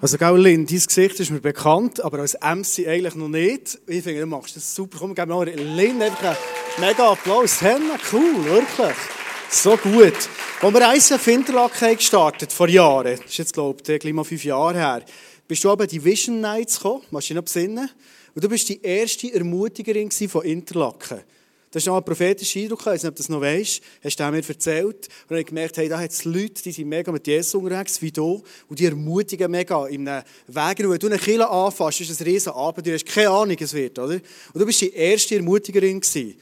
Also, gell, Lynn, dein Gesicht ist mir bekannt, aber als MC eigentlich noch nicht. Ich finde, du machst das super. Komm, gib mir Lynn einfach einen mega Applaus. Henna, cool, wirklich. So gut. Als wir ICF Interlaken gestartet vor Jahren, das ist jetzt, glaube ich, gleich mal fünf Jahre her, bist du aber die Vision Nights gekommen, machst du dich noch besinnen? Und du bist die erste Ermutigerin von Interlaken. Das ist noch ein prophetischer Eindruck, ich weiß nicht, ob du das noch weißt. Hast du mir erzählt. Und dann gemerkt, hey, da hat es Leute, die sind mega mit Jesus unterwegs, wie du. Und die ermutigen mega in einem Weg. Wenn du eine Kille anfasst, ist das ein riesen Abenteuer. Du hast keine Ahnung, es wird, oder? Und du bist die erste Ermutigerin gewesen.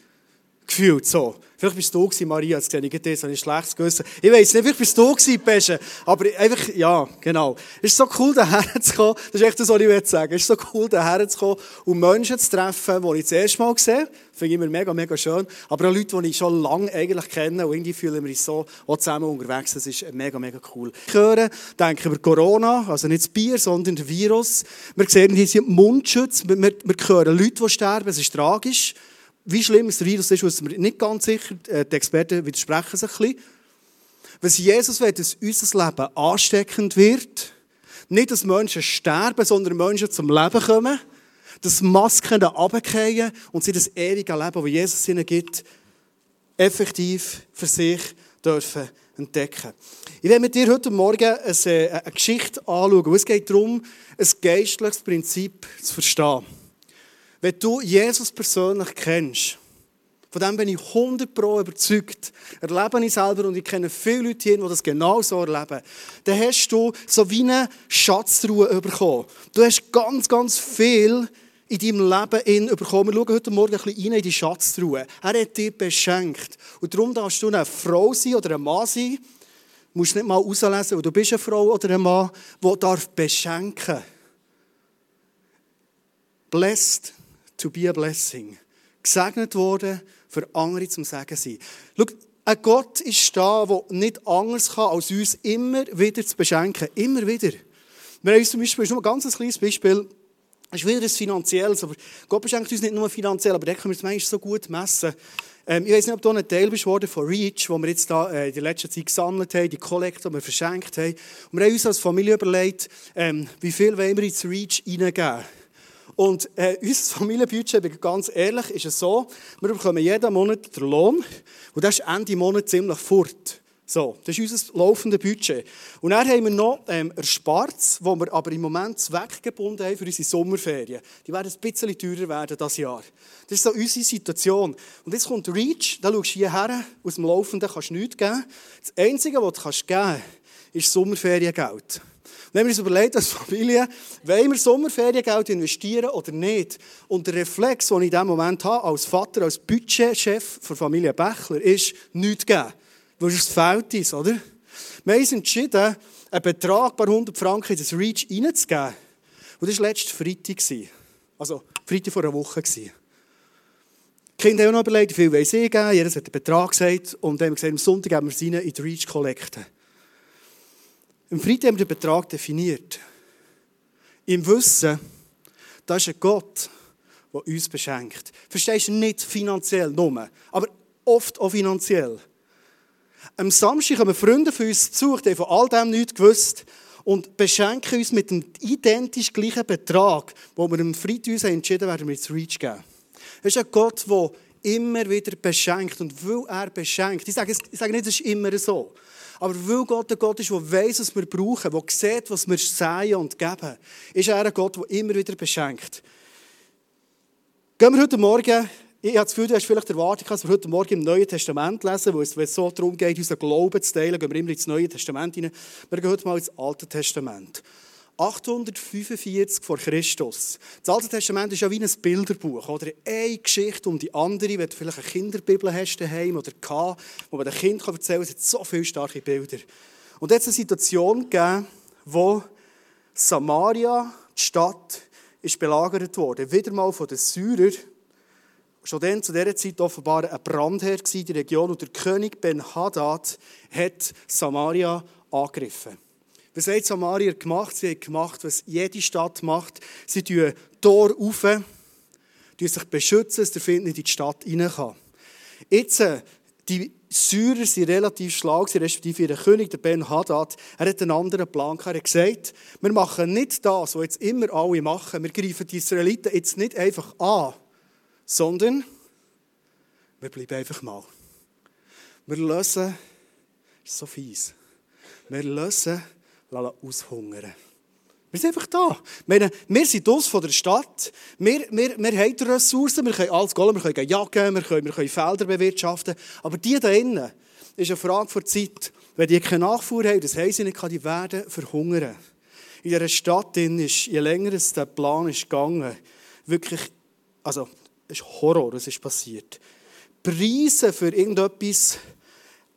Gefühlt so. Vielleicht bist du da Maria, jetzt sehe ich das, habe ich schlechtes Gewissen. Ich weiss nicht, vielleicht bist du da Pesche. Aber einfach, ja, genau. Es ist so cool, daher zu kommen. Das ist echt das, was ich sagen Es ist so cool, daher zu kommen und Menschen zu treffen, die ich das erste Mal sehe. Finde ich immer mega, mega schön. Aber auch Leute, die ich schon lange eigentlich kenne und irgendwie fühlen wir uns so auch zusammen unterwegs. Das ist mega, mega cool. Ich höre, denke über Corona, also nicht das Bier, sondern das Virus. Wir sehen hier sind Mundschutz. Wir, wir, wir hören Leute, die sterben. Es ist tragisch. Wie schlimm das Virus ist, wissen wir nicht ganz sicher. Äh, die Experten widersprechen sich ein bisschen. Was Jesus will, dass unser Leben ansteckend wird. Nicht, dass Menschen sterben, sondern Menschen zum Leben kommen. Dass Masken runterfallen und sie das ewige Leben, das Jesus ihnen gibt, effektiv für sich dürfen entdecken. Ich werde mit dir heute Morgen eine, eine Geschichte anschauen. Es geht darum, ein geistliches Prinzip zu verstehen. Wenn du Jesus persönlich kennst, von dem bin ich 100 Pro überzeugt, erlebe ich selber und ich kenne viele Leute hier, die das genau so erleben, dann hast du so wie eine Schatzruhe bekommen. Du hast ganz, ganz viel in deinem Leben bekommen. Wir schauen heute Morgen ein bisschen rein in die Schatzruhe. Er hat dir beschenkt. Und darum darfst du eine Frau sein oder ein Mann sein. Du musst nicht mal auslesen, du bist eine Frau oder ein Mann, beschenken darf. Blessed to be a blessing. Gesegnet worden, für andere zum Segen sein. Schau, ein Gott ist da, der nicht anders kann, als uns immer wieder zu beschenken. Immer wieder. Wir haben uns zum Beispiel, das ist nur ein ganz kleines Beispiel, das ist wieder ein finanzielles, aber Gott beschenkt uns nicht nur finanziell, aber da können wir es manchmal so gut messen. Ähm, ich weiß nicht, ob du ein Teil bist worden von REACH, wo wir jetzt da äh, in der letzten Zeit gesammelt haben, die Kollekte, die wir verschenkt haben. Und wir haben uns als Familie überlegt, ähm, wie viel wollen wir ins REACH reingeben. Und äh, unser Familienbudget, ganz ehrlich, ist es so, wir bekommen jeden Monat den Lohn und das ist Ende Monat ziemlich fort. So, das ist unser laufendes Budget. Und dann haben wir noch ähm, Erspartes, wo wir aber im Moment zweckgebunden haben für unsere Sommerferien. Die werden ein bisschen teurer werden dieses Jahr. Das ist so unsere Situation. Und jetzt kommt Reach, da schaust du hierher, aus dem Laufenden kannst du nichts geben. Das Einzige, was du geben kannst, ist Sommerferiengeld. Haben wir uns überlegt, als Familie, wollen wir Sommerferiengeld investieren oder nicht? Und der Reflex, den ich in diesem Moment habe, als Vater, als Budgetchef der Familie Bächler, ist, nichts geben. Weil es fehlt uns, oder? Wir haben uns entschieden, einen Betrag, paar hundert Franken in das Reach reinzugeben. Und das war letzte Freitag. Also, Freitag vor einer Woche. Die Kinder haben auch noch überlegt, wie viel wollen sie geben. Jeder hat einen Betrag gesagt. Und dann haben wir gesagt, am Sonntag geben wir es rein in die Reach Kollekte. Im Freitag haben wir den Betrag definiert. Im Wissen, da ist ein Gott, der uns beschenkt. Verstehst du nicht finanziell nur, aber oft auch finanziell. Am Samstag haben wir Freunde für uns besucht, die von all dem nichts gewusst und beschenken uns mit dem identisch gleichen Betrag, wo wir am Freitag uns entschieden werden, wir zu Reach geben. Es ist ein Gott, der immer wieder beschenkt. Und weil er beschenkt, ich sage, ich sage nicht, es ist immer so, aber weil Gott ein Gott ist, der weiß, was wir brauchen, der sieht, was wir säen und geben, ist er ein Gott, der immer wieder beschenkt. Gehen wir heute Morgen, ich habe das Gefühl, du hast vielleicht erwartet, dass wir heute Morgen im Neuen Testament lesen, wo es so darum geht, unseren Glauben zu teilen, gehen wir immer ins Neue Testament hinein. Wir gehen heute mal ins Alte Testament. 845 vor Christus. Das Alte Testament ist ja wie ein Bilderbuch. Oder eine Geschichte um die andere. Wenn du vielleicht eine Kinderbibel hast daheim oder K, wo man dem Kind erzählen kann, es hat so viele starke Bilder. Und jetzt eine Situation gegeben, wo Samaria, die Stadt, ist belagert wurde. Wieder mal von den Syrern. Schon dann, zu dieser Zeit offenbar ein Brandherr in die Region und der König Ben-Hadad hat Samaria angegriffen. Was hat Samaria gemacht? Sie hat gemacht, was jede Stadt macht. Sie tun Tor auf, sich beschützen, dass der Find nicht in die Stadt rein kann. Jetzt, äh, Die Syrer waren relativ schlau, respektive ihr König, der Ben Hadad, er hat einen anderen Plan gehabt. Er hat gesagt, wir machen nicht das, was jetzt immer alle machen. Wir greifen die Israeliten jetzt nicht einfach an, sondern wir bleiben einfach mal. Wir lösen, das ist so fies, wir lösen, aushungern. Wir sind einfach da. Wir, wir sind aus von der Stadt. Wir, wir, wir haben die Ressourcen, wir können alles gehen, wir können jagen, wir können, wir können Felder bewirtschaften. Aber die da innen ist eine Frage der Zeit. Wenn die keine Nachfuhr haben, das haben sie nicht, die werden verhungern. In dieser Stadt ist, je länger es der Plan ist gegangen, wirklich, also, es ist Horror, was ist passiert. Preise für irgendetwas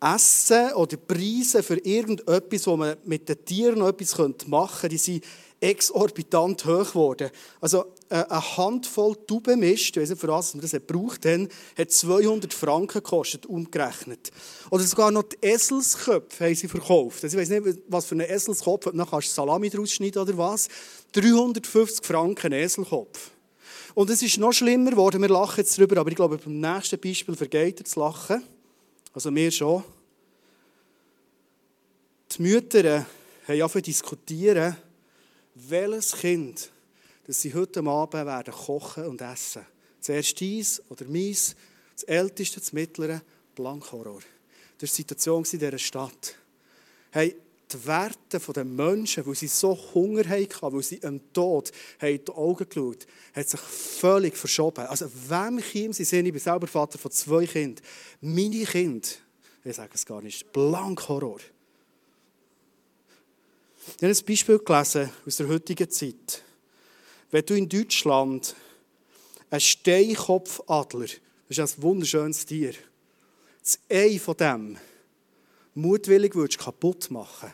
Essen oder Preise für irgendetwas, wo man mit den Tieren noch etwas machen könnte, die sind exorbitant hoch geworden. Also äh, eine Handvoll Taubenmist, ich weiß nicht, für was man das gebraucht haben, hat 200 Franken gekostet, umgerechnet. Oder sogar noch die Eselsköpfe haben sie verkauft. Also ich weiß nicht, was für einen Eselskopf, dann kannst du Salami draus schneiden oder was. 350 Franken Eselkopf. Und es ist noch schlimmer geworden, wir lachen jetzt darüber, aber ich glaube, beim nächsten Beispiel vergeht ihr das Lachen. Also wir schon. Die Mütter haben ja für diskutieren, welches Kind das sie heute Abend werden kochen und essen. Zuerst dies oder meins, das Älteste, das Mittlere, Blankhorror. Das war die Situation in dieser Stadt. Hey, die Werte der Menschen, weil sie so Hunger hatten, weil sie am Tod haben in die Augen geschaut hat sich völlig verschoben. Also, wem käme sie sehen, ich bin selber Vater von zwei Kindern. Meine Kinder, ich sage es gar nicht, blank Horror. Ich habe ein Beispiel gelesen aus der heutigen Zeit. Wenn du in Deutschland einen Steinkopfadler, das ist ein wunderschönes Tier, das Ei von dem mutwillig kaputt machen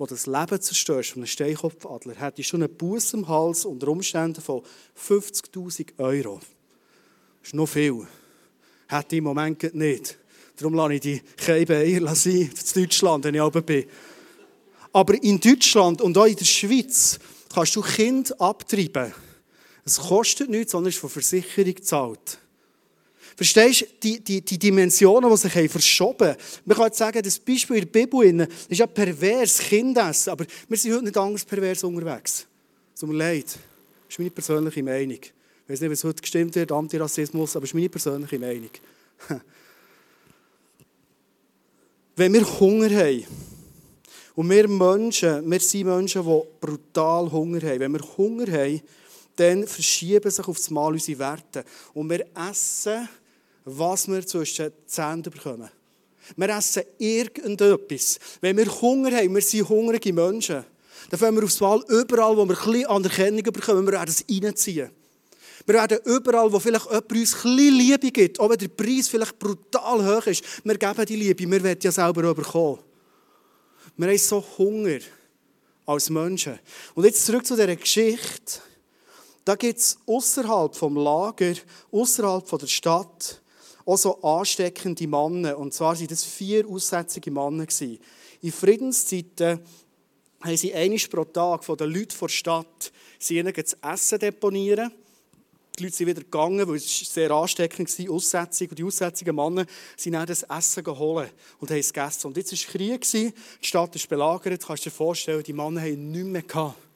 wo das Leben zerstörst von einem Steinkopfadler, hättest du einen Buß im Hals unter Umständen von 50.000 Euro. Das ist noch viel. Hätte ich im Moment nicht. Darum lasse ich die Keibe sein, in Deutschland, wenn ich oben bin. Aber in Deutschland und auch in der Schweiz kannst du Kind abtreiben. Es kostet nichts, sondern ist von Versicherung gezahlt. Verstehst du, die, die, die Dimensionen, die sich verschoben haben? Man kann sagen, das Beispiel in der Bibel ist ja pervers, Kindessen, aber wir sind heute nicht anders pervers unterwegs. Es tut mir leid. Das ist meine persönliche Meinung. Ich weiß nicht, was heute gestimmt wird, Antirassismus, aber das ist meine persönliche Meinung. Wenn wir Hunger haben, und wir Menschen, wir sind Menschen, die brutal Hunger haben. Wenn wir Hunger haben, dann verschieben sich auf das Mal unsere Werte. Und wir essen was wir zwischen den Zähnen bekommen. Wir essen irgendetwas. Wenn wir Hunger haben, wir sind hungrige Menschen, dann fangen wir aufs Mal überall, wo wir ein bisschen Anerkennung bekommen, wir werden es reinziehen. Wir werden überall, wo vielleicht jemand uns ein Liebe gibt, auch wenn der Preis vielleicht brutal hoch ist, wir geben die Liebe, wir werden ja selber bekommen. Wir haben so Hunger als Menschen. Und jetzt zurück zu dieser Geschichte. Da gibt es außerhalb vom Lager, außerhalb der Stadt, auch so ansteckende Männer. Und zwar waren das vier aussätzige Männer. In Friedenszeiten haben sie einmal pro Tag von den Leuten der Stadt ihnen das Essen deponieren. Die Leute sind wieder gegangen, weil es sehr ansteckend war, aussätzig. Und die aussätzigen Männer sind dann das Essen geholt und haben es gegessen. Und jetzt war Krieg, die Stadt ist belagert. Kannst du dir vorstellen, die Männer haben nichts mehr gehabt.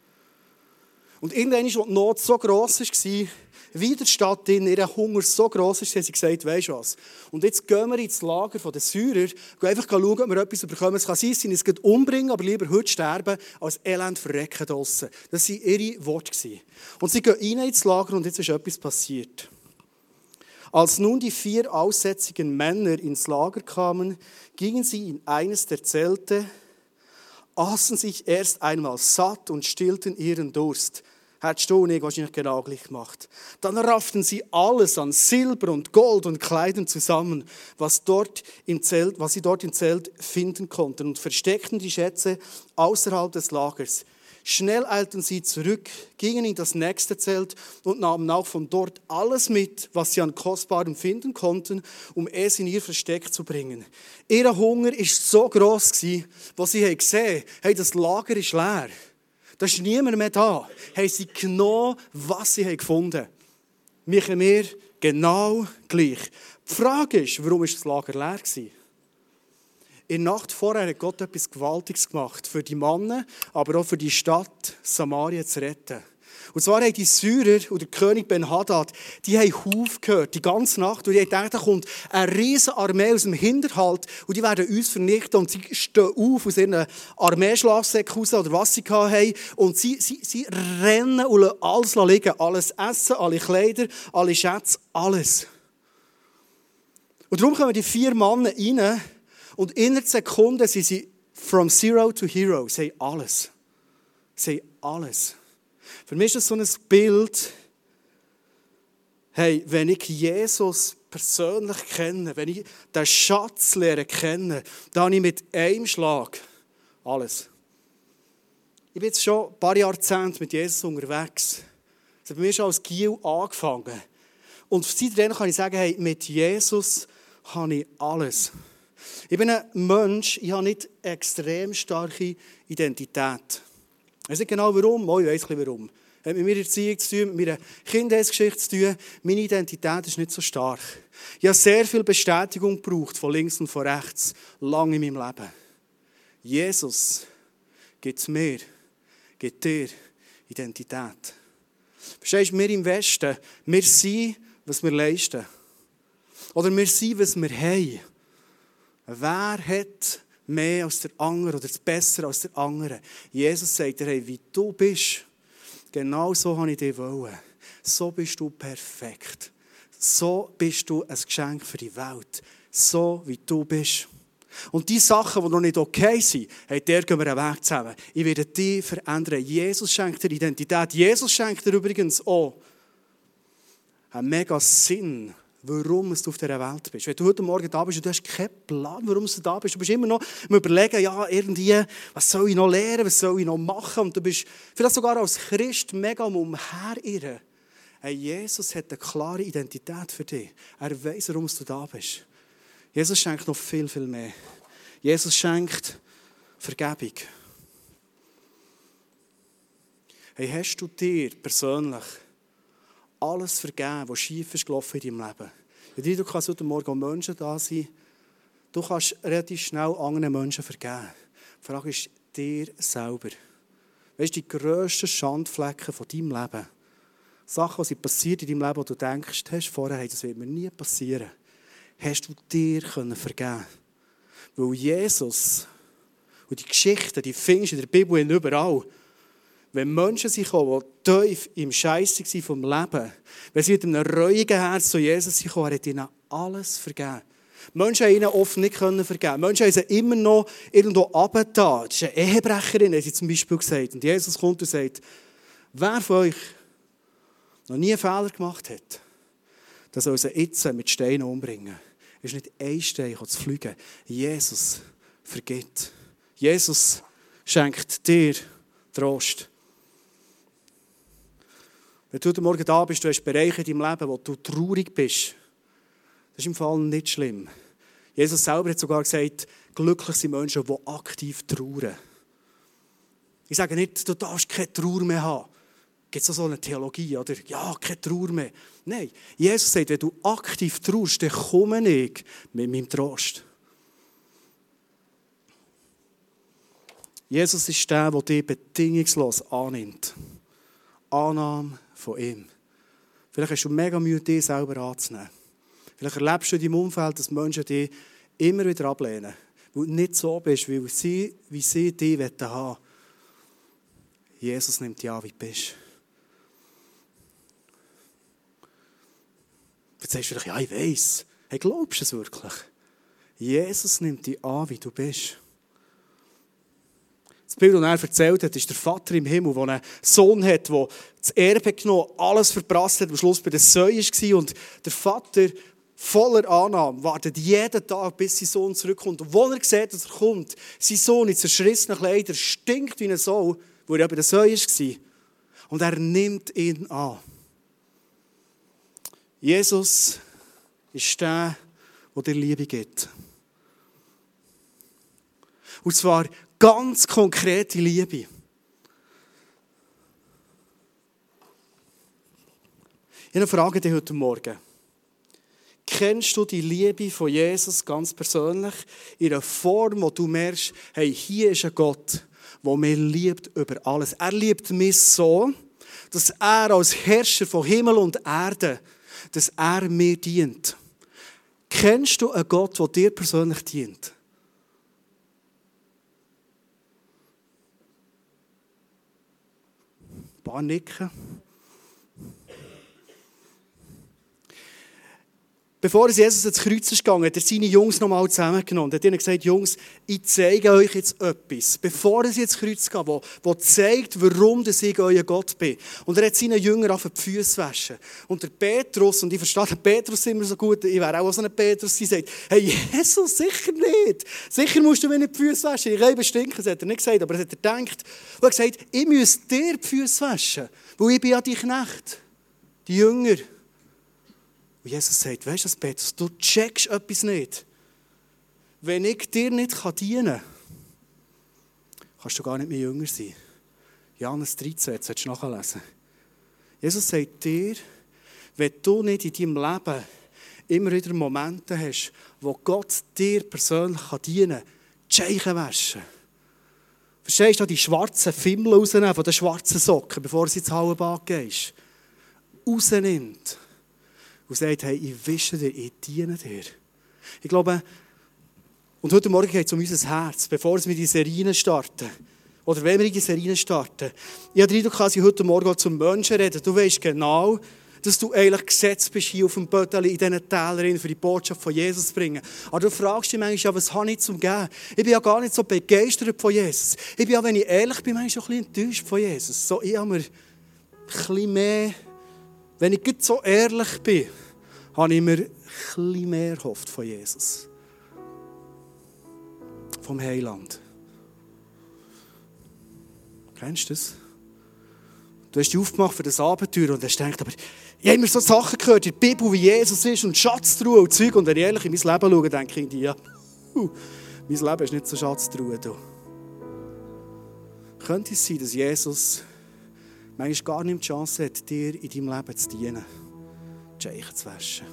Und irgendwann, als die Not so gross war, wie der Stadt in ihr Hunger so gross ist, haben sie gesagt, weisst du was? Und jetzt gehen wir ins Lager der Syrer, gehen einfach schauen, ob wir etwas bekommen. Es kann sein, sie uns umbringen, aber lieber heute sterben, als elend verrecken draussen. Das waren ihre Worte. Und sie gehen rein ins Lager und jetzt ist etwas passiert. Als nun die vier aussätzigen Männer ins Lager kamen, gingen sie in eines der Zelte, aßen sich erst einmal satt und stillten ihren Durst hat Stonig wahrscheinlich genau gleich gemacht. Dann rafften sie alles an Silber und Gold und Kleidern zusammen, was, dort im Zelt, was sie dort im Zelt finden konnten und versteckten die Schätze außerhalb des Lagers. Schnell eilten sie zurück, gingen in das nächste Zelt und nahmen auch von dort alles mit, was sie an Kostbarem finden konnten, um es in ihr Versteck zu bringen. Ihr Hunger ist so groß gewesen, was sie gesehen haben, hey, das Lager ist leer. Da ist niemand mehr da. Haben sie genommen, was sie gefunden haben. Machen wir Genau gleich. Die Frage ist, warum war das Lager leer? Gewesen? In der Nacht vorher hat Gott etwas Gewaltiges gemacht, für die Männer, aber auch für die Stadt Samaria zu retten. Und zwar haben die Syrer und der König Ben-Hadad, die haben Huf gehört, die ganze Nacht. Und die haben gedacht, da kommt eine riesige Armee aus dem Hinterhalt und die werden uns vernichten. Und sie stehen auf aus ihren Armeeschlafsäcken raus oder was sie haben. Und sie, sie, sie rennen und lassen alles liegen. Alles Essen, alle Kleider, alle Schätze, alles. Und darum kommen die vier Männer rein und innerhalb Sekunden sind sie from zero to hero. Sie haben alles. Sie haben alles. Für mich ist das so ein Bild, hey, wenn ich Jesus persönlich kenne, wenn ich den Schatz lerne kennen, dann habe ich mit einem Schlag alles. Ich bin jetzt schon ein paar Jahrzehnte mit Jesus unterwegs. Das hat bei mir schon als Giel angefangen. Und seitdem kann ich sagen, hey, mit Jesus habe ich alles. Ich bin ein Mensch, ich habe nicht extrem starke Identität. Ich weiß nicht genau warum, oh, ich weiß ein warum. Hat mit meiner Erziehung zu tun, mit meiner Kindheitsgeschichte zu tun. Meine Identität ist nicht so stark. Ich habe sehr viel Bestätigung gebraucht, von links und von rechts, lange in meinem Leben. Jesus gibt mir, gibt dir Identität. Verstehst du, wir im Westen, wir sind, was wir leisten. Oder wir sind, was wir haben. Wer hat mehr als der andere oder besser als der andere? Jesus sagt dir, hey, wie du bist, genau so habe ich dich wollen. So bist du perfekt. So bist du ein Geschenk für die Welt. So wie du bist. Und die Sachen, die noch nicht okay sind, hey, der gehen wir einen Weg zusammen. Ich werde die verändern. Jesus schenkt dir Identität. Jesus schenkt dir übrigens auch einen mega Sinn warum du auf dieser Welt bist. Wenn du heute Morgen da bist und du hast keinen Plan, warum du da bist, du bist immer noch am überlegen, ja, irgendwie, was soll ich noch lernen, was soll ich noch machen? Und du bist vielleicht sogar als Christ mega umherirren. Hey, Jesus hat eine klare Identität für dich. Er weiß, warum du da bist. Jesus schenkt noch viel, viel mehr. Jesus schenkt Vergebung. Hey, hast du dir persönlich alles vergeben, was schief ist gelaufen in deinem Leben. Ich du kannst heute Morgen Menschen da sein. Du kannst relativ schnell anderen Menschen vergeben. Die Frage ist dir selber. Weißt du, die grössten Schandflecken von deinem Leben, Sachen, die passiert in deinem Leben, wo du denkst, hast vorher, hey, das wird mir nie passieren, hast du dir können vergeben Weil Jesus und die Geschichten, die findest du in der Bibel überall, wenn Menschen sich kommen, die tief im Scheiß waren vom Leben, wenn sie mit einem reuigen Herz zu Jesus sind, er hat ihnen alles vergeben. Menschen haben ihnen oft nicht vergeben. Menschen haben sie immer noch irgendwo abgetan. Das ist eine Ehebrecherin, hat sie zum Beispiel gesagt. Und Jesus kommt und sagt, wer von euch noch nie einen Fehler gemacht hat, der soll sie jetzt mit Steinen umbringen. Es ist nicht ein Stein zu fliegen. Jesus vergibt. Jesus schenkt dir Trost. Wenn du heute Morgen da bist, du hast Bereiche in deinem Leben, wo du traurig bist, das ist im Fall nicht schlimm. Jesus selber hat sogar gesagt, glücklich sind Menschen, die aktiv trauern. Ich sage nicht, du darfst keine Trauer mehr haben. Gibt es so eine Theologie, oder? Ja, keine Trauer mehr. Nein, Jesus sagt, wenn du aktiv trauerst, dann komme ich mit meinem Trost. Jesus ist der, der dich bedingungslos annimmt. Annahme von ihm. Vielleicht hast du mega Mühe, dich selber anzunehmen. Vielleicht erlebst du in deinem Umfeld, dass Menschen dich immer wieder ablehnen, weil du nicht so bist, wie sie, wie sie dich haben wollen. Jesus nimmt dich an, wie du bist. Jetzt sagst du vielleicht, ja, ich weiß. Hey, glaubst du es wirklich? Jesus nimmt dich an, wie du bist. Das Bild, das er erzählt hat, ist der Vater im Himmel, der einen Sohn hat, der das Erbe genommen alles verprasst hat, am Schluss bei der Säue war. Und der Vater, voller Annahme, wartet jeden Tag, bis sein Sohn zurückkommt. Und wenn er sieht, dass er kommt, sein Sohn in zerschrissenen Kleidern stinkt wie ein Sau, wo er bei der Säue war. Und er nimmt ihn an. Jesus ist der, der dir Liebe gibt. Und zwar ganz konkrete Liebe. Ich Frage dir heute Morgen. Kennst du die Liebe von Jesus ganz persönlich in einer Form, wo du merkst, hey, hier ist ein Gott, der mich liebt über alles. Er liebt mich so, dass er als Herrscher von Himmel und Erde, dass er mir dient. Kennst du einen Gott, der dir persönlich dient? Ein paar Nicken. Bevor Jesus ins Kreuz ist gegangen, hat er seine Jungs nochmal zusammengenommen. Er hat ihnen gesagt, Jungs, ich zeige euch jetzt etwas, bevor sie ins Kreuz gehen, wo, wo zeigt, warum ich euer Gott bin. Und er hat seinen Jüngern auf die Füße waschen. Und der Petrus, und ich verstehe den Petrus immer so gut, ich wäre auch so ein Petrus, der sagt, hey Jesus, sicher nicht. Sicher musst du mir nicht die Füße waschen. Ich kann stinken, das hat er nicht gesagt, aber er hat er gedacht. Und er hat gesagt, ich muss dir die Füße waschen, weil ich bin ja die Knecht, die Jünger. Und Jesus sagt, weißt du, Petrus, du checkst etwas nicht. Wenn ich dir nicht dienen kann, kannst du gar nicht mehr jünger sein. Johannes 13, jetzt solltest du nachlesen. Jesus sagt dir, wenn du nicht in deinem Leben immer wieder Momente hast, wo Gott dir persönlich dienen kann, die Scheichen waschen. Verstehst du, die schwarzen Fimmel rausnehmen von den schwarzen Socken, bevor sie ins Hallenbad gehst? Rausnimmt und sagt, hey, ich wische dir, ich diene dir. Ich glaube, und heute Morgen geht es um unser Herz, bevor wir die Serien starten. Oder wenn wir in die Serien starten. Ich habe den Eindruck, dass heute Morgen zum Menschen reden. Du weißt genau, dass du eigentlich gesetzt bist, hier auf dem Bötteli, in diesen Tälern, für die Botschaft von Jesus zu bringen. Aber du fragst dich manchmal, was habe ich zum Geben? Ich bin ja gar nicht so begeistert von Jesus. Ich bin ja, wenn ich ehrlich bin, manchmal ein bisschen enttäuscht von Jesus. So, ich habe mir ein bisschen mehr wenn ich so ehrlich bin, habe ich mir etwas mehr gehofft von Jesus. Vom Heiland. Kennst du das? Du hast dich aufgemacht für das Abenteuer und hast gedacht, aber ich habe immer so Sachen gehört in der Bibel, wie Jesus ist und Schatztruhe und Zeug. Und wenn ich ehrlich in mein Leben schaue, denke ich, ja, mein Leben ist nicht so Schatztruhe. Du. Könnte es sein, dass Jesus manchmal gar nicht die Chance hat, dir in deinem Leben zu dienen, die Scheichen zu waschen.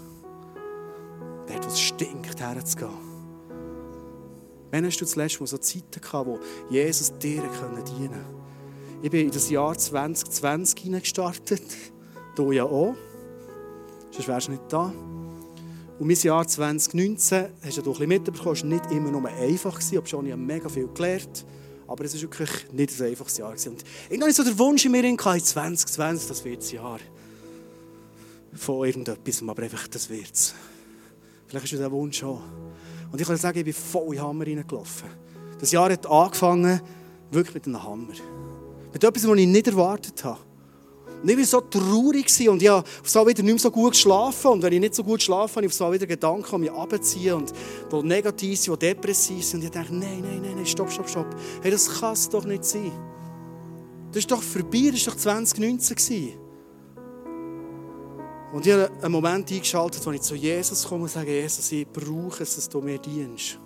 Dort, wo es stinkt, herzugehen. Wann hast du das letzte Mal so Zeiten gehabt, wo Jesus dir dienen konnte? Ich bin in das Jahr 2020 hineingestartet. Du ja auch. Sonst wärst du nicht da. Und mein Jahr 2019, hast du ein bisschen mitbekommen, war nicht immer nur einfach, obwohl ich mega viel gelernt habe. Aber es war wirklich nicht ein einfaches Jahr. Und ich hatte so den Wunsch in mir, 2020, das wird das Jahr von irgendetwas, aber einfach, das wird es. Vielleicht ist das Wunsch auch. Und ich kann sagen, ich bin voll in Hammer reingelaufen. Das Jahr hat angefangen, wirklich mit einem Hammer. Mit etwas, was ich nicht erwartet habe. Und ich war so traurig und ich habe auf wieder nicht mehr so gut geschlafen. Und wenn ich nicht so gut schlafe, habe ich auf wieder Gedanken, die mich abziehen und die negativ sind, die depressiv sind. Und ich denke, nein, nein, nein, stopp, stopp, stopp. Hey, das kann es doch nicht sein. Das ist doch vorbei, das war doch 2019. Und ich habe einen Moment eingeschaltet, wo ich zu Jesus komme und sage, Jesus, ich brauche es, dass du mir dienst.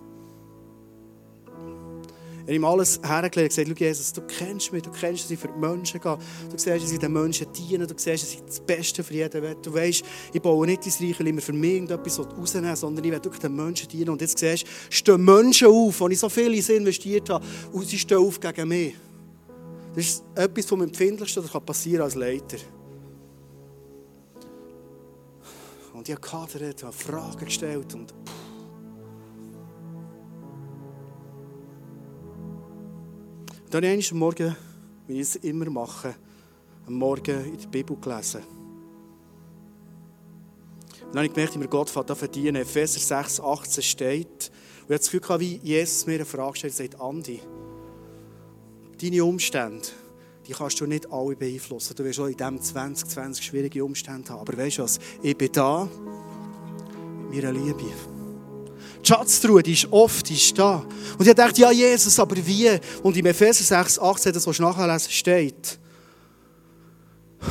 Er hat ihm alles hergelegt und gesagt, Jesus, du kennst mich, du kennst, dass ich für die Menschen gehe. Du siehst, dass ich den Menschen diene, du siehst, dass ich das Beste für jeden will. Du weißt, ich baue nicht dein Reich, weil ich für mich irgendetwas rausnehmen sondern ich will wirklich den Menschen dienen. Und jetzt siehst du, stehen Menschen auf, wo ich so viel in sie investiert habe, und sie stehen auf gegen mich. Das ist etwas vom Empfindlichsten, das passieren kann als Leiter. Und ich habe gehadert, habe Fragen gestellt und pff, Dann habe ich am Morgen, wie ich es immer mache, am Morgen in der Bibel gelesen. Und dann habe ich gemerkt, wie mir Gott an verdienen. Epheser 6, 18 steht. Und ich habe das Gefühl, wie Jesus mir eine Frage stellt, sagt, Andi, deine Umstände, die kannst du nicht alle beeinflussen. Du wirst auch in diesem 2020 schwierige Umstände haben. Aber weißt du was? Ich bin da mit meiner Liebe. Die Schatztruhe, die ist oft, die ist da. Und ich dachte, ja, Jesus, aber wie? Und im Epheser 6, 18, das, was nachlesen, steht,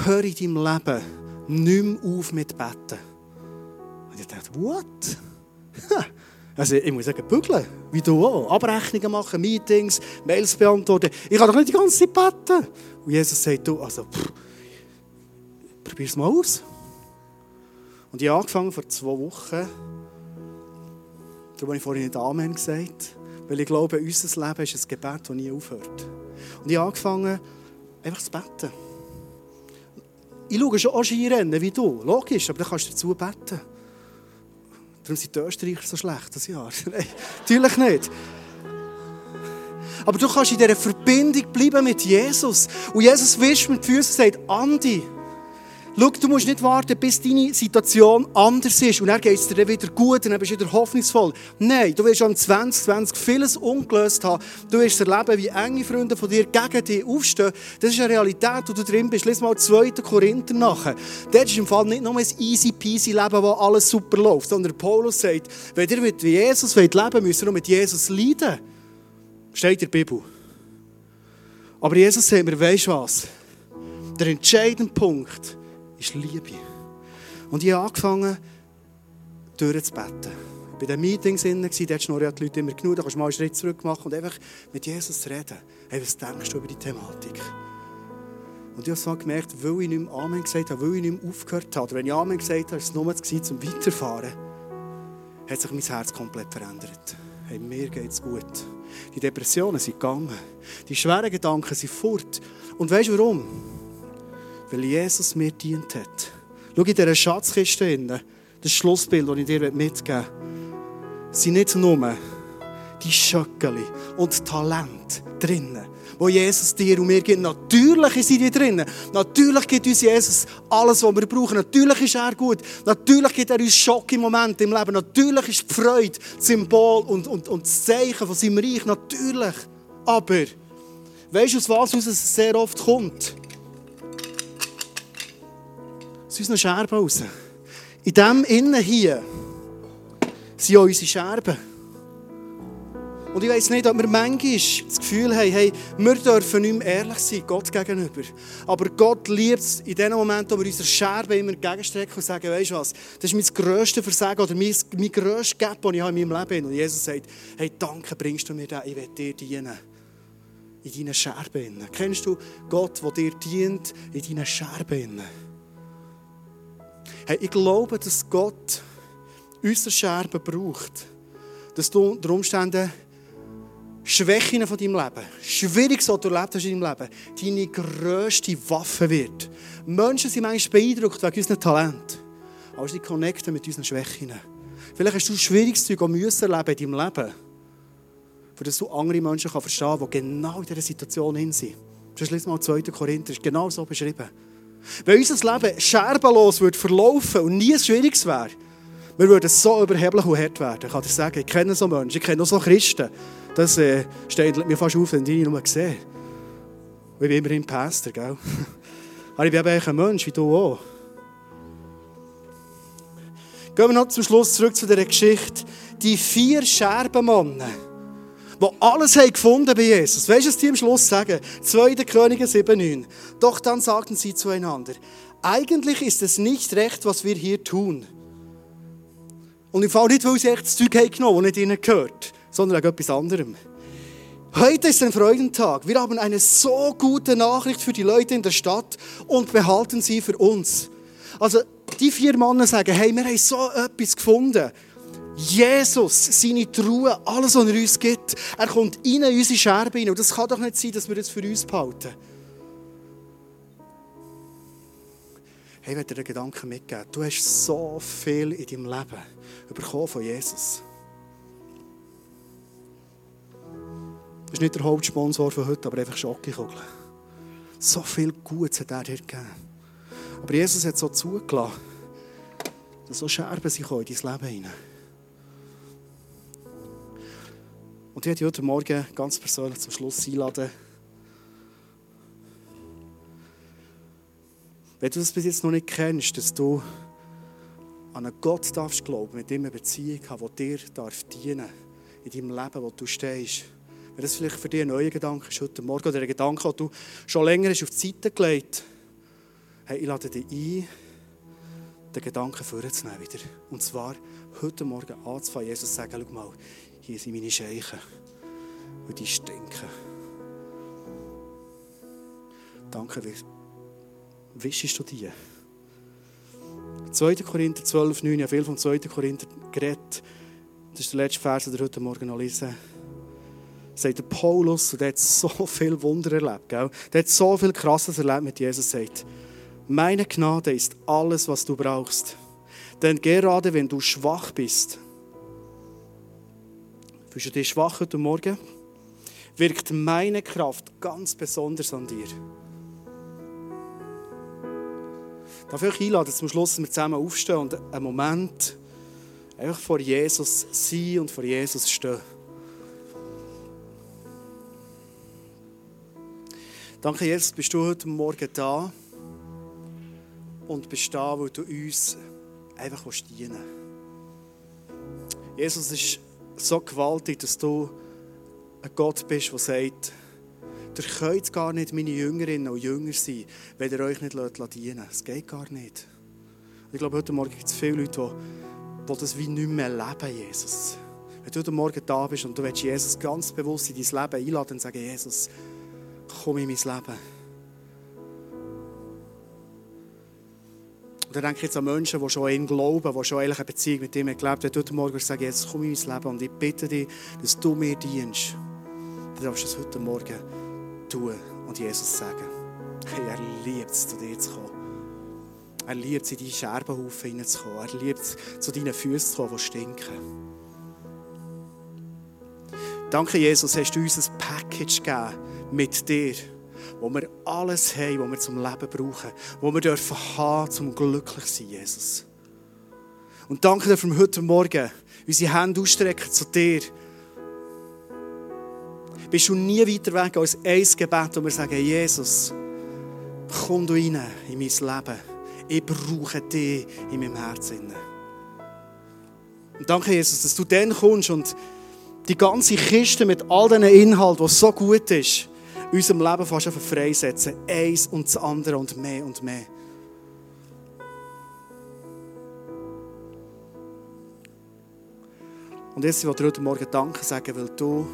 hör in deinem Leben nicht mehr auf mit Betten. Und ich dachte, what? Also ich muss sagen, bügeln, wie du auch. Abrechnungen machen, Meetings, Mails beantworten. Ich kann doch nicht die ganze Zeit beten. Und Jesus sagt, du, also, probier es mal aus. Und ich habe angefangen vor zwei Wochen, darum habe ich vorhin nicht Amen gesagt, weil ich glaube, unser Leben ist ein Gebet, das nie aufhört. Und ich habe angefangen, einfach zu beten. Ich schaue schon auch Skirennen wie du, logisch, aber dann kannst du dazu beten. Darum sind die Österreicher so schlecht das Jahr. Nein, natürlich nicht. Aber du kannst in dieser Verbindung bleiben mit Jesus. Und Jesus wischt mit den Füßen und sagt, Andi, Schau, du musst nicht warten, bis deine Situation anders ist und dann geht es dir wieder gut und dann bist du wieder hoffnungsvoll. Nein, du wirst schon 2020 vieles ungelöst haben. Du wirst erleben, wie enge Freunde von dir gegen dich aufstehen. Das ist eine Realität, wo du drin bist. Lies mal 2. Korinther nachher. Dort ist im Fall nicht nur ein easy peasy Leben, wo alles super läuft, sondern Paulus sagt, wenn ihr mit Jesus leben wollt, müsst ihr auch mit Jesus leiden. Steht in der Bibel. Aber Jesus sagt mir, weisst du was? Der entscheidende Punkt ist Liebe. Und ich habe angefangen, durchzubeten. Bei den Meetings innen, dort schnurren die Leute immer genug, da kannst du mal einen Schritt zurück machen und einfach mit Jesus reden. Hey, was denkst du über die Thematik? Und ich habe so gemerkt, weil ich nicht mehr Amen gesagt habe, weil ich nicht mehr aufgehört habe, oder wenn ich Amen gesagt habe, war es nur zum Weiterfahren, hat sich mein Herz komplett verändert. Hey, mir geht es gut. Die Depressionen sind gegangen. Die schweren Gedanken sind fort. Und weißt du warum? Weil Jesus mir dient hat. Schau in dieser Schatzkiste hin, das Schlussbild, das ich dir mitgeben möchte, sind nicht nur die Schöckeli und Talent drinnen, wo Jesus dir und mir gibt. Natürlich sind die drinnen. Natürlich gibt uns Jesus alles, was wir brauchen. Natürlich ist er gut. Natürlich gibt er uns Schock im Moment im Leben. Natürlich ist die Freude das Symbol und, und, und das Zeichen von seinem Reich. Natürlich. Aber, weißt du, aus was es sehr oft kommt? Aus unseren Scherben raus. In dem Innen hier sind auch unsere Scherben. Und ich weiß nicht, ob wir manchmal das Gefühl haben, hey, wir dürfen nicht mehr ehrlich sein, Gott gegenüber. Aber Gott liebt es in dem Moment, wo wir unsere Scherben immer entgegenstrecken und sagen, weißt du was, das ist mein grösstes Versagen oder mein, mein grösstes Gap, das ich in meinem Leben habe. Und Jesus sagt, hey, danke bringst du mir das, ich will dir dienen. In deinen Scherben. Kennst du Gott, der dir dient, in deinen Scherben? Hey, ich glaube, dass Gott unsere Scherben braucht. Dass du unter Umständen Schwächen von deinem Leben, Schwieriges, was du erlebt hast in deinem Leben, deine grösste Waffe wird. Menschen sind manchmal beeindruckt wegen unserem Talent. Aber sie connecten mit unseren Schwächen. Vielleicht hast du schwieriges Zeug müssen erleben in deinem Leben, für das du andere Menschen verstehen kannst, die genau in dieser Situation sind. Das ist mal 2. Korinther, ist genau so beschrieben. Wenn unser Leben scherbenlos würde verlaufen und nie ein schwieriges wäre, wir würden so überheblich und hart werden. Ich kann dir sagen, ich kenne so Menschen, ich kenne auch so Christen. Das äh, steht mir fast auf, wenn ich ihn nur sehe. Ich bin immerhin Pastor, gell? Aber ich bin eben ein Mensch, wie du auch. Gehen wir noch zum Schluss zurück zu dieser Geschichte. Die vier Scherbenmannen die alles haben gefunden bei Jesus. Weißt du, was die am Schluss sagen? 2. Könige 7,9. Doch dann sagten sie zueinander, eigentlich ist es nicht recht, was wir hier tun. Und im Fall nicht, weil sie echt das Zeug haben genommen, das nicht ihnen gehört, sondern wegen etwas anderem. Heute ist ein Freudentag. Wir haben eine so gute Nachricht für die Leute in der Stadt und behalten sie für uns. Also, die vier Männer sagen, hey, wir haben so etwas gefunden. Jesus, seine Truhe, alles, was er uns gibt, er kommt in unsere Scherbe rein. Und das kann doch nicht sein, dass wir das für uns behalten. Hey, ich werde dir einen Gedanken mitgeben. Du hast so viel in deinem Leben bekommen von Jesus. Das ist nicht der Hauptsponsor von heute, aber einfach Schokokugeln. So viel Gutes hat er dir gegeben. Aber Jesus hat so zugelassen, dass so Scherben sich in dein Leben hinein. Und ich werde heute Morgen ganz persönlich zum Schluss einladen. Wenn du das bis jetzt noch nicht kennst, dass du an einen Gott darfst glauben, mit dem eine Beziehung haben, die dir darf dienen in deinem Leben, wo du stehst. Wenn das vielleicht für dich ein neuer Gedanke ist heute Morgen oder ein Gedanke, den du schon länger hast auf die Seite gelegt hey, ich lade dich ein, den Gedanken vorzunehmen wieder. Und zwar heute Morgen anzufangen, Jesus zu sagen, schau mal, hier sind meine Scheichen. Und die stinken. Danke, wischst du die? 2. Korinther 12, 9, ja viel vom 2. Korinther geredet. Das ist der letzte Vers, den wir heute Morgen noch lesen. Sagt der Paulus, und der hat so viel Wunder erlebt, gell? der hat so viel Krasses erlebt mit Jesus, sagt, meine Gnade ist alles, was du brauchst. Denn gerade wenn du schwach bist, fühlst du dich schwach heute Morgen, wirkt meine Kraft ganz besonders an dir. Darf ich euch einladen, zum Schluss dass wir zusammen aufstehen und einen Moment einfach vor Jesus sein und vor Jesus stehen. Danke, Jesus, bist du heute Morgen da und bist da, weil du uns einfach dienen Jesus, es ist so gewaltig, dass du ein Gott bist, der sagt, ihr könnt gar nicht meine Jüngerinnen und Jünger sein, wenn ihr euch nicht dienen lasst. Es geht gar nicht. Ich glaube, heute Morgen gibt es viele Leute, die, die das wie nicht mehr leben, Jesus. Wenn du heute Morgen da bist und du willst Jesus ganz bewusst in dein Leben einladen und sagen, Jesus, komm in mein Leben. Und dann denke ich jetzt an Menschen, die schon an ihn glauben, die schon eine Beziehung mit ihm gelebt haben. Die heute Morgen sagen, jetzt komm in mein Leben und ich bitte dich, dass du mir dienst. Dann darfst du es heute Morgen tun und Jesus sagen. Hey, er liebt es, zu dir zu kommen. Er liebt es, in deinen Scherbenhaufen hineinzukommen. Er liebt es, zu deinen Füßen zu kommen, die stinken. Danke, Jesus, hast du uns ein Package gegeben mit dir, wo wir alles haben, was wir zum Leben brauchen, wo wir dürfen haben, zum glücklich zu sein, Jesus. Und danke dir für heute Morgen, unsere Hände ausstrecken zu dir. Bist du nie weiter weg als ein Gebet, wo wir sagen, Jesus, komm du rein in mein Leben. Ich brauche dich in meinem Herzen. Und danke, Jesus, dass du dann kommst und die ganze Kiste mit all diesen Inhalten, was so gut ist, in unserem Leben fast einfach freisetzen. Eins und das andere und mehr und mehr. Und jetzt will ich heute Morgen Danke sagen, weil du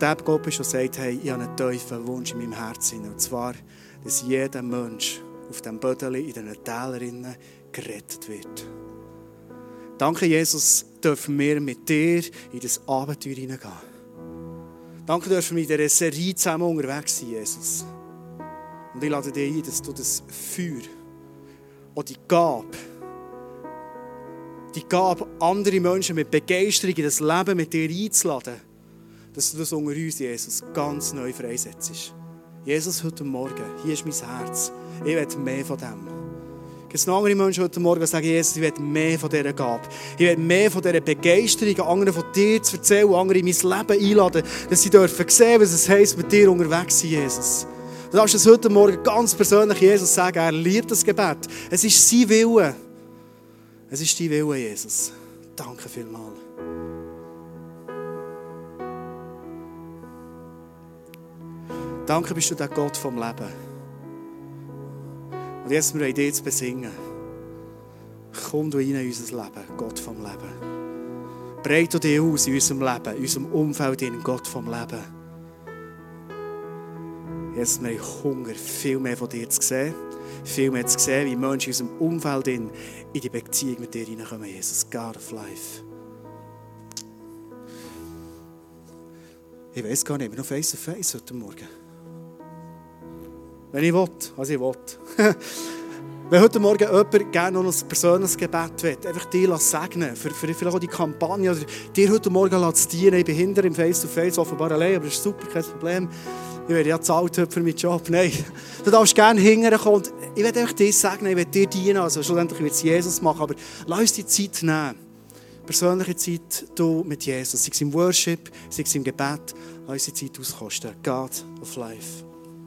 der Gott bist, der sagt, hey, ich habe einen tiefen Wunsch in meinem Herzen. Und zwar, dass jeder Mensch auf diesem Bödel, in diesen Tälern gerettet wird. Danke, Jesus, dürfen wir mit dir in das Abenteuer hineingehen. Danke, dürfen wir in dieser Serie zusammen unterwegs sein, Jesus. Und ich lade dich ein, dass du das Feuer und die Gabe, die Gabe, andere Menschen mit Begeisterung in das Leben mit dir einzuladen, dass du das unter uns, Jesus, ganz neu freisetzt. Jesus, heute Morgen, hier ist mein Herz. Ich will mehr von dem. Gibt es noch andere Menschen heute Morgen, die sagen, Jesus, ich will mehr von dieser Gabe. Ich will mehr von dieser Begeisterung, anderen von dir zu erzählen, andere in mein Leben einladen, dass sie dürfen sehen, was es heisst, mit dir unterwegs zu sein, Jesus. Du darfst es heute Morgen ganz persönlich Jesus sagen, er liebt das Gebet. Es ist sein Wille. Es ist dein Wille, Jesus. Danke vielmals. Danke bist du der Gott vom Leben. Und jetzt wir wir zu besingen. Komm du rein in unser Leben, Gott vom Leben. Breite dich aus in unserem Leben, in unserem Umfeld, in Gott vom Leben. Jetzt wir Hunger, viel mehr von dir zu sehen. Viel mehr zu sehen, wie Menschen in unserem Umfeld in, die Beziehung mit dir hineinkommen. Jesus, God of Life. Ich weiß gar nicht, ich bin noch face to face heute Morgen. Wenn ich will, was ich will. Wenn heute Morgen jemand gerne noch ein persönliches Gebet will, einfach dir segnen, für, für vielleicht auch die Kampagne, oder dir heute Morgen zu dienen. Ich bin im Face-to-Face offenbar allein, aber das ist super, kein Problem. Ich werde ja zahlt für meinen Job. Nein, du darfst gerne hinterkommen. Und ich werde einfach dir segnen, ich werde dir dienen. Also schlussendlich wird es Jesus machen, aber lass uns die Zeit nehmen. Persönliche Zeit du mit Jesus. Sei es im Worship, sei es im Gebet. Lass uns die Zeit auskosten. God of Life.